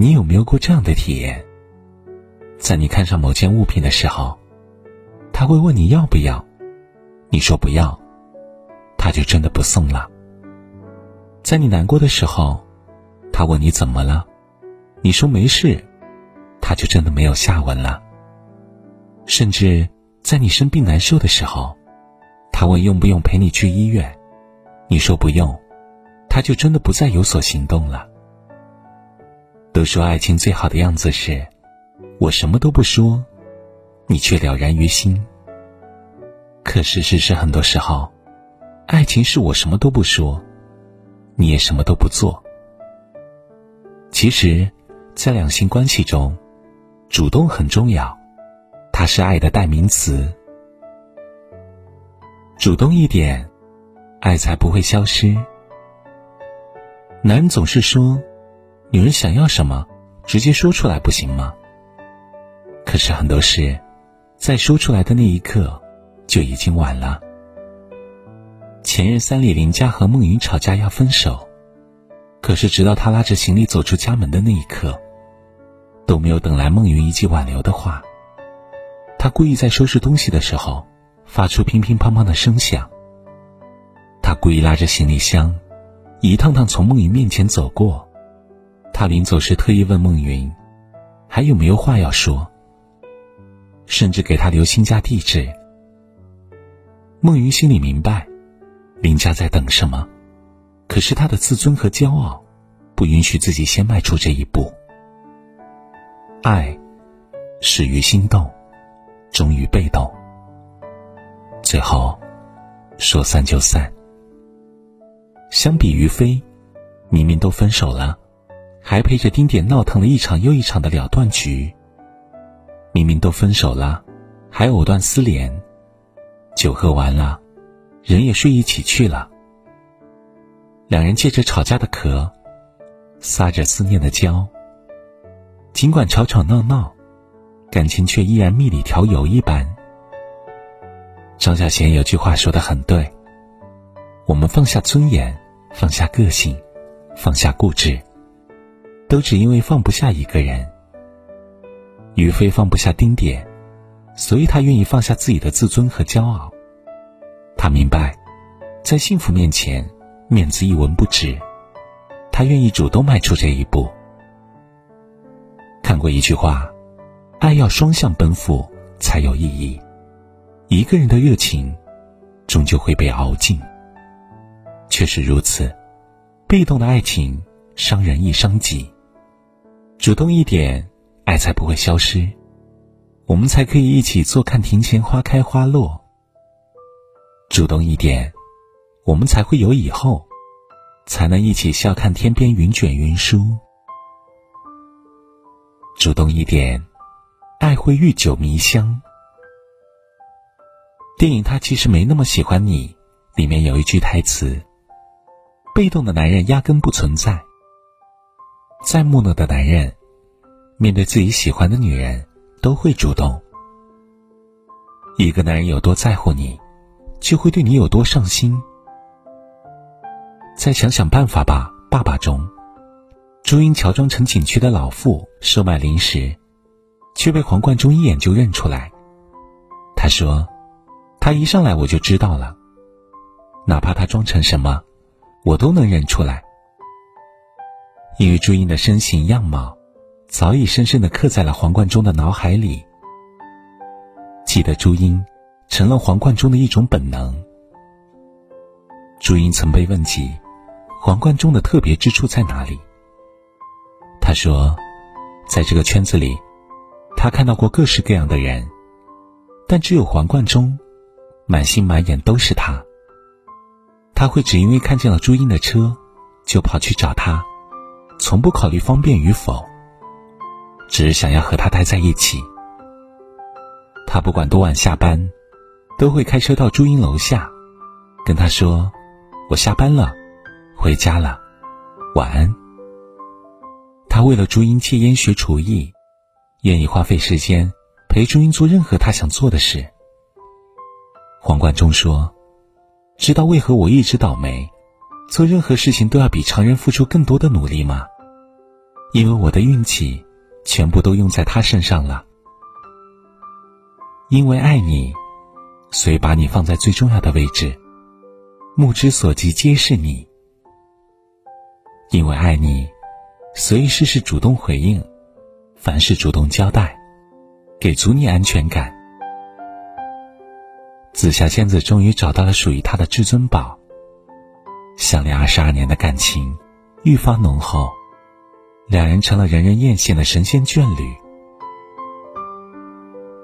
你有没有过这样的体验？在你看上某件物品的时候，他会问你要不要，你说不要，他就真的不送了。在你难过的时候，他问你怎么了，你说没事，他就真的没有下文了。甚至在你生病难受的时候，他问用不用陪你去医院，你说不用，他就真的不再有所行动了。都说爱情最好的样子是，我什么都不说，你却了然于心。可事实是，很多时候，爱情是我什么都不说。你也什么都不做。其实，在两性关系中，主动很重要，它是爱的代名词。主动一点，爱才不会消失。男人总是说，女人想要什么，直接说出来不行吗？可是很多事，在说出来的那一刻，就已经晚了。前任三里林家和孟云吵架要分手，可是直到他拉着行李走出家门的那一刻，都没有等来孟云一句挽留的话。他故意在收拾东西的时候发出乒乒乓乓的声响。他故意拉着行李箱，一趟趟从孟云面前走过。他临走时特意问孟云，还有没有话要说，甚至给他留新家地址。孟云心里明白。林佳在等什么？可是他的自尊和骄傲，不允许自己先迈出这一步。爱，始于心动，终于被动，最后说散就散。相比于飞，明明都分手了，还陪着丁点闹腾了一场又一场的了断局。明明都分手了，还藕断丝连，酒喝完了。人也睡一起去了。两人借着吵架的壳，撒着思念的娇。尽管吵吵闹闹，感情却依然蜜里调油一般。张小娴有句话说的很对：我们放下尊严，放下个性，放下固执，都只因为放不下一个人。于飞放不下丁点，所以他愿意放下自己的自尊和骄傲。他明白，在幸福面前，面子一文不值。他愿意主动迈出这一步。看过一句话：“爱要双向奔赴才有意义。”一个人的热情，终究会被熬尽。确实如此，被动的爱情伤人亦伤己。主动一点，爱才不会消失，我们才可以一起坐看庭前花开花落。主动一点，我们才会有以后，才能一起笑看天边云卷云舒。主动一点，爱会愈久弥香。电影《他其实没那么喜欢你》里面有一句台词：“被动的男人压根不存在。”再木讷的男人，面对自己喜欢的女人，都会主动。一个男人有多在乎你？就会对你有多上心。再想想办法吧，爸爸中，朱茵乔装成景区的老妇售卖零食，却被黄贯中一眼就认出来。他说：“他一上来我就知道了，哪怕他装成什么，我都能认出来。”因为朱茵的身形样貌，早已深深的刻在了黄贯中的脑海里。记得朱茵。成了黄贯中的一种本能。朱茵曾被问及，黄贯中的特别之处在哪里？他说，在这个圈子里，他看到过各式各样的人，但只有黄贯中，满心满眼都是他。他会只因为看见了朱茵的车，就跑去找她，从不考虑方便与否，只是想要和他待在一起。他不管多晚下班。都会开车到朱茵楼下，跟她说：“我下班了，回家了，晚安。”他为了朱茵戒烟学厨艺，愿意花费时间陪朱茵做任何他想做的事。黄贯中说：“知道为何我一直倒霉，做任何事情都要比常人付出更多的努力吗？因为我的运气全部都用在他身上了。因为爱你，所以把你放在最重要的位置，目之所及皆是你。因为爱你，所以事事主动回应，凡事主动交代，给足你安全感。紫霞仙子终于找到了属于她的至尊宝。相恋二十二年的感情愈发浓厚，两人成了人人艳羡的神仙眷侣。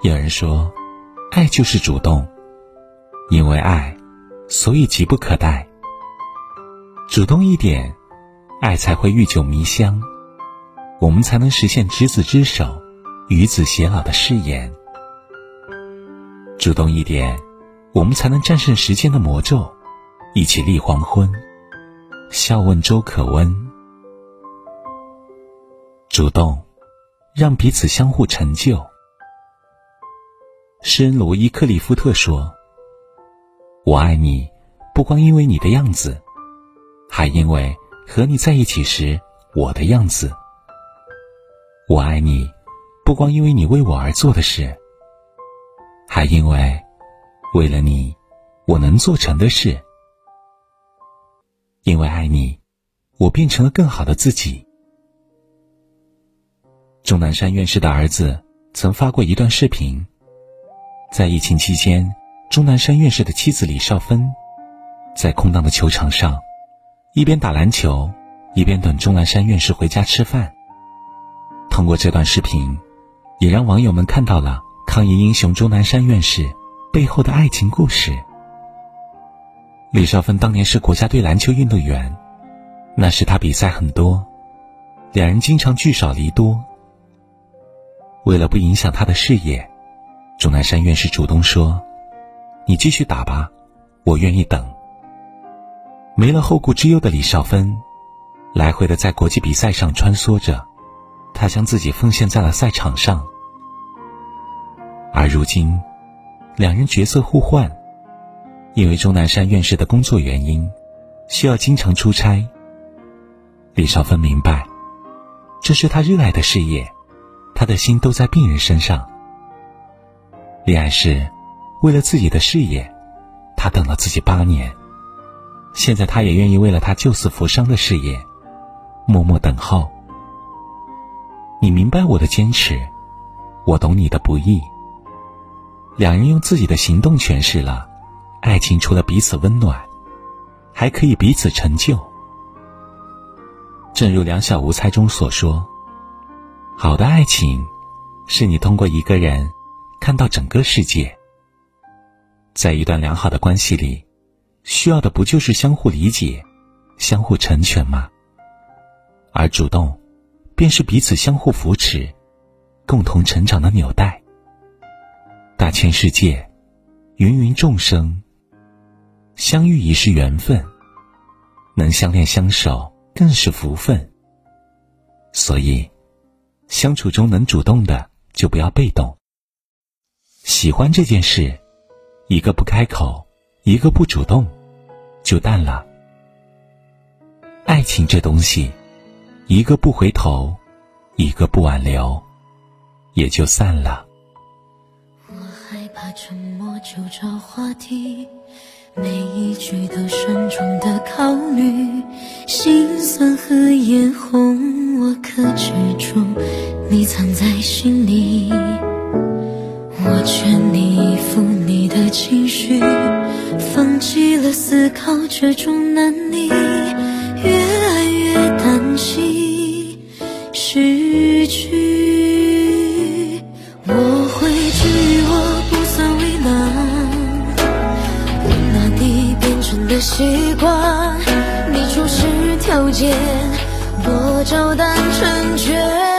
有人说，爱就是主动，因为爱，所以急不可待。主动一点，爱才会愈久弥香，我们才能实现执子之手，与子偕老的誓言。主动一点，我们才能战胜时间的魔咒，一起立黄昏，笑问粥可温。主动，让彼此相互成就。诗人罗伊·克利夫特说：“我爱你，不光因为你的样子，还因为和你在一起时我的样子。我爱你，不光因为你为我而做的事，还因为为了你，我能做成的事。因为爱你，我变成了更好的自己。”钟南山院士的儿子曾发过一段视频。在疫情期间，钟南山院士的妻子李少芬，在空荡的球场上，一边打篮球，一边等钟南山院士回家吃饭。通过这段视频，也让网友们看到了抗疫英雄钟南山院士背后的爱情故事。李少芬当年是国家队篮球运动员，那时他比赛很多，两人经常聚少离多。为了不影响他的事业。钟南山院士主动说：“你继续打吧，我愿意等。”没了后顾之忧的李少芬，来回的在国际比赛上穿梭着，她将自己奉献在了赛场上。而如今，两人角色互换，因为钟南山院士的工作原因，需要经常出差。李少芬明白，这是他热爱的事业，他的心都在病人身上。恋爱时，为了自己的事业，他等了自己八年。现在，他也愿意为了他救死扶伤的事业，默默等候。你明白我的坚持，我懂你的不易。两人用自己的行动诠释了，爱情除了彼此温暖，还可以彼此成就。正如两小无猜中所说：“好的爱情，是你通过一个人。”看到整个世界，在一段良好的关系里，需要的不就是相互理解、相互成全吗？而主动，便是彼此相互扶持、共同成长的纽带。大千世界，芸芸众生，相遇已是缘分，能相恋相守更是福分。所以，相处中能主动的，就不要被动。喜欢这件事，一个不开口，一个不主动，就淡了。爱情这东西，一个不回头，一个不挽留，也就散了。我害怕沉默就找话题，每一句都慎重的考虑，心酸和眼红，我克制住，你藏在心里。我劝你依附你的情绪，放弃了思考这种难题，越爱越担心失去。的习惯你出示条件我照单成全